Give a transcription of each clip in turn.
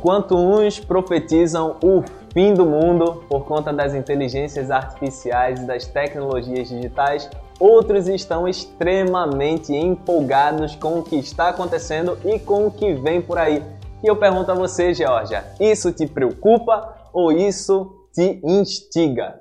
Enquanto uns profetizam o fim do mundo por conta das inteligências artificiais e das tecnologias digitais, outros estão extremamente empolgados com o que está acontecendo e com o que vem por aí. E eu pergunto a você, Georgia, isso te preocupa ou isso te instiga?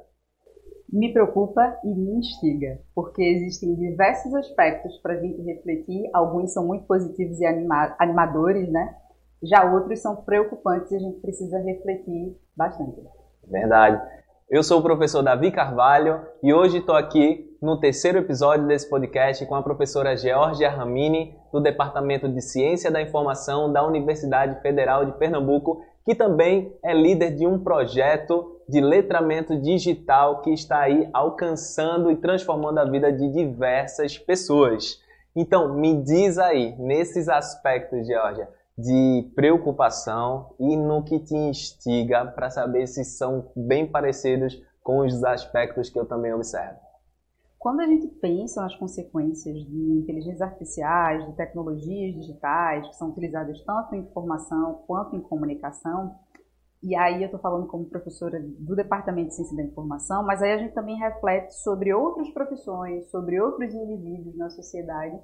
Me preocupa e me instiga, porque existem diversos aspectos para refletir. Alguns são muito positivos e anima animadores, né? Já outros são preocupantes e a gente precisa refletir bastante. Verdade. Eu sou o professor Davi Carvalho e hoje estou aqui no terceiro episódio desse podcast com a professora Georgia Ramini, do Departamento de Ciência da Informação da Universidade Federal de Pernambuco, que também é líder de um projeto de letramento digital que está aí alcançando e transformando a vida de diversas pessoas. Então, me diz aí, nesses aspectos, Georgia, de preocupação e no que te instiga para saber se são bem parecidos com os aspectos que eu também observo. Quando a gente pensa nas consequências de inteligências artificiais, de tecnologias digitais que são utilizadas tanto em informação quanto em comunicação, e aí eu estou falando como professora do Departamento de Ciência da Informação, mas aí a gente também reflete sobre outras profissões, sobre outros indivíduos na sociedade.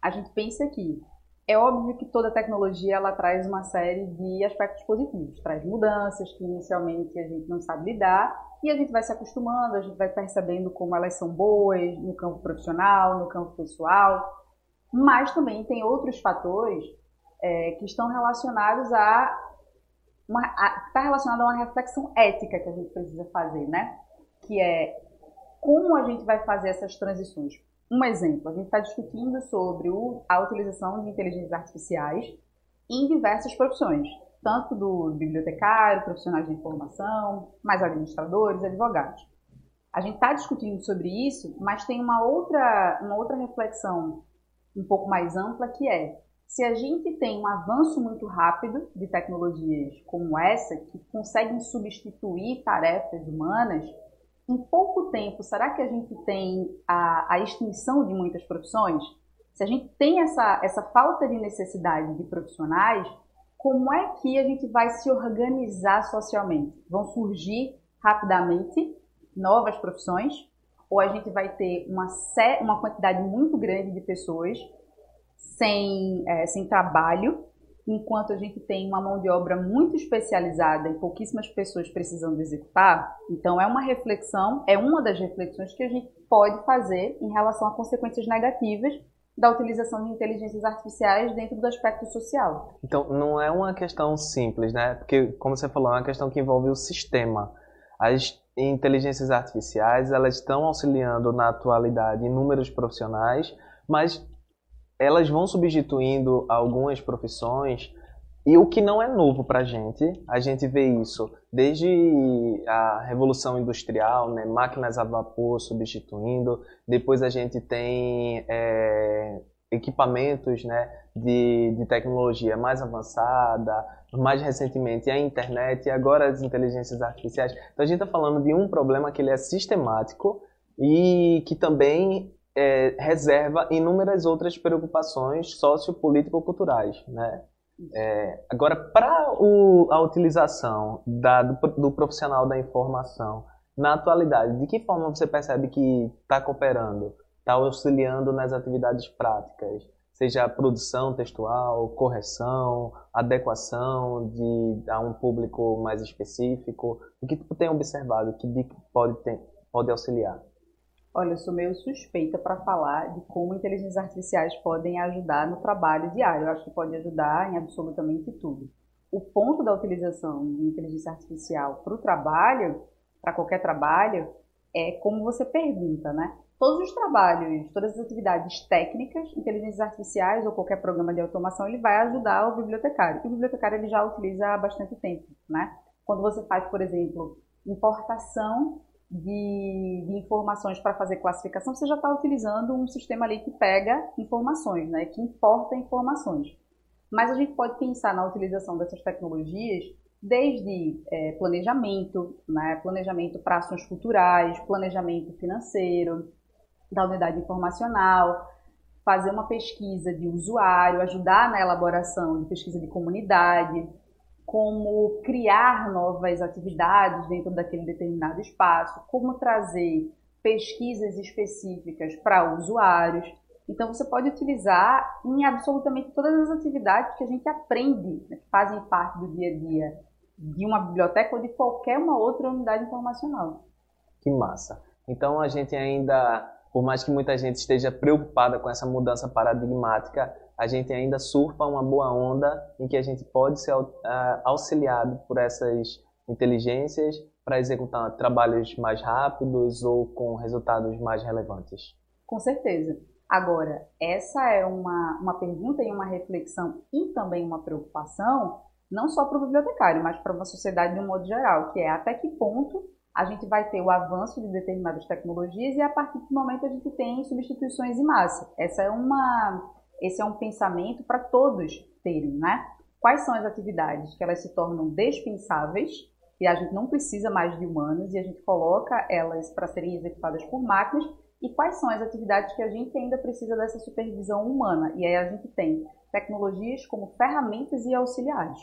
A gente pensa que é óbvio que toda tecnologia ela traz uma série de aspectos positivos, traz mudanças que inicialmente a gente não sabe lidar e a gente vai se acostumando, a gente vai percebendo como elas são boas no campo profissional, no campo pessoal, mas também tem outros fatores é, que estão relacionados a está relacionado a uma reflexão ética que a gente precisa fazer, né? Que é como a gente vai fazer essas transições um exemplo, a gente está discutindo sobre a utilização de inteligências artificiais em diversas profissões, tanto do bibliotecário, profissionais de informação, mais administradores, advogados. A gente está discutindo sobre isso, mas tem uma outra, uma outra reflexão um pouco mais ampla que é se a gente tem um avanço muito rápido de tecnologias como essa, que conseguem substituir tarefas humanas, em pouco tempo, será que a gente tem a, a extinção de muitas profissões? Se a gente tem essa, essa falta de necessidade de profissionais, como é que a gente vai se organizar socialmente? Vão surgir rapidamente novas profissões? Ou a gente vai ter uma, uma quantidade muito grande de pessoas sem, é, sem trabalho enquanto a gente tem uma mão de obra muito especializada e pouquíssimas pessoas precisando executar, então é uma reflexão, é uma das reflexões que a gente pode fazer em relação a consequências negativas da utilização de inteligências artificiais dentro do aspecto social. Então, não é uma questão simples, né? Porque, como você falou, é uma questão que envolve o sistema. As inteligências artificiais, elas estão auxiliando na atualidade inúmeros profissionais, mas elas vão substituindo algumas profissões. E o que não é novo para a gente, a gente vê isso desde a Revolução Industrial, né, máquinas a vapor substituindo, depois a gente tem é, equipamentos né, de, de tecnologia mais avançada, mais recentemente a internet e agora as inteligências artificiais. Então a gente está falando de um problema que ele é sistemático e que também é, reserva inúmeras outras preocupações sociopolítico-culturais, né? É, agora, para a utilização da, do, do, profissional da informação na atualidade, de que forma você percebe que está cooperando, está auxiliando nas atividades práticas, seja produção textual, correção, adequação de, a um público mais específico? O que tu tem observado que pode, ter, pode auxiliar? Olha, eu sou meio suspeita para falar de como inteligências artificiais podem ajudar no trabalho diário. Eu acho que pode ajudar em absolutamente tudo. O ponto da utilização de inteligência artificial para o trabalho, para qualquer trabalho, é como você pergunta, né? Todos os trabalhos, todas as atividades técnicas, inteligências artificiais ou qualquer programa de automação, ele vai ajudar o bibliotecário. E o bibliotecário ele já utiliza há bastante tempo, né? Quando você faz, por exemplo, importação de, de informações para fazer classificação, você já está utilizando um sistema ali que pega informações, né, que importa informações. Mas a gente pode pensar na utilização dessas tecnologias desde é, planejamento, né, planejamento para ações culturais, planejamento financeiro, da unidade informacional, fazer uma pesquisa de usuário, ajudar na elaboração de pesquisa de comunidade, como criar novas atividades dentro daquele determinado espaço, como trazer pesquisas específicas para usuários. Então, você pode utilizar em absolutamente todas as atividades que a gente aprende, né, que fazem parte do dia a dia de uma biblioteca ou de qualquer uma outra unidade informacional. Que massa! Então, a gente ainda, por mais que muita gente esteja preocupada com essa mudança paradigmática, a gente ainda surfa uma boa onda em que a gente pode ser auxiliado por essas inteligências para executar trabalhos mais rápidos ou com resultados mais relevantes. Com certeza. Agora, essa é uma, uma pergunta e uma reflexão e também uma preocupação, não só para o bibliotecário, mas para uma sociedade de um modo geral, que é até que ponto a gente vai ter o avanço de determinadas tecnologias e a partir do momento a gente tem substituições em massa. Essa é uma, esse é um pensamento para todos terem, né? Quais são as atividades que elas se tornam dispensáveis e a gente não precisa mais de humanos e a gente coloca elas para serem executadas por máquinas e quais são as atividades que a gente ainda precisa dessa supervisão humana. E aí a gente tem tecnologias como ferramentas e auxiliares.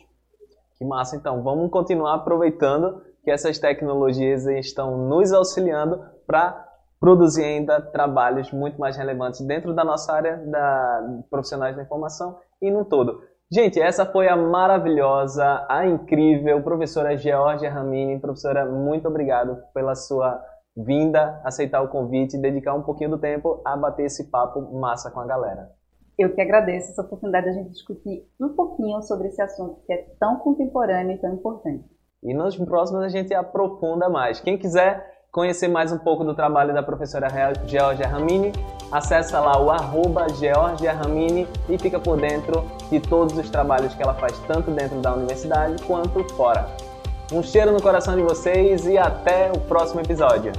Que massa, então. Vamos continuar aproveitando que essas tecnologias estão nos auxiliando para produzir ainda trabalhos muito mais relevantes dentro da nossa área da profissionais da informação e no todo. Gente, essa foi a maravilhosa, a incrível professora Georgia Ramini. Professora, muito obrigado pela sua vinda, aceitar o convite e dedicar um pouquinho do tempo a bater esse papo massa com a galera. Eu que agradeço essa oportunidade de a gente discutir um pouquinho sobre esse assunto que é tão contemporâneo e tão importante. E nos próximos a gente aprofunda mais. Quem quiser conhecer mais um pouco do trabalho da professora Georgia Ramini, acessa lá o arroba Georgia Ramini e fica por dentro de todos os trabalhos que ela faz tanto dentro da universidade quanto fora. Um cheiro no coração de vocês e até o próximo episódio.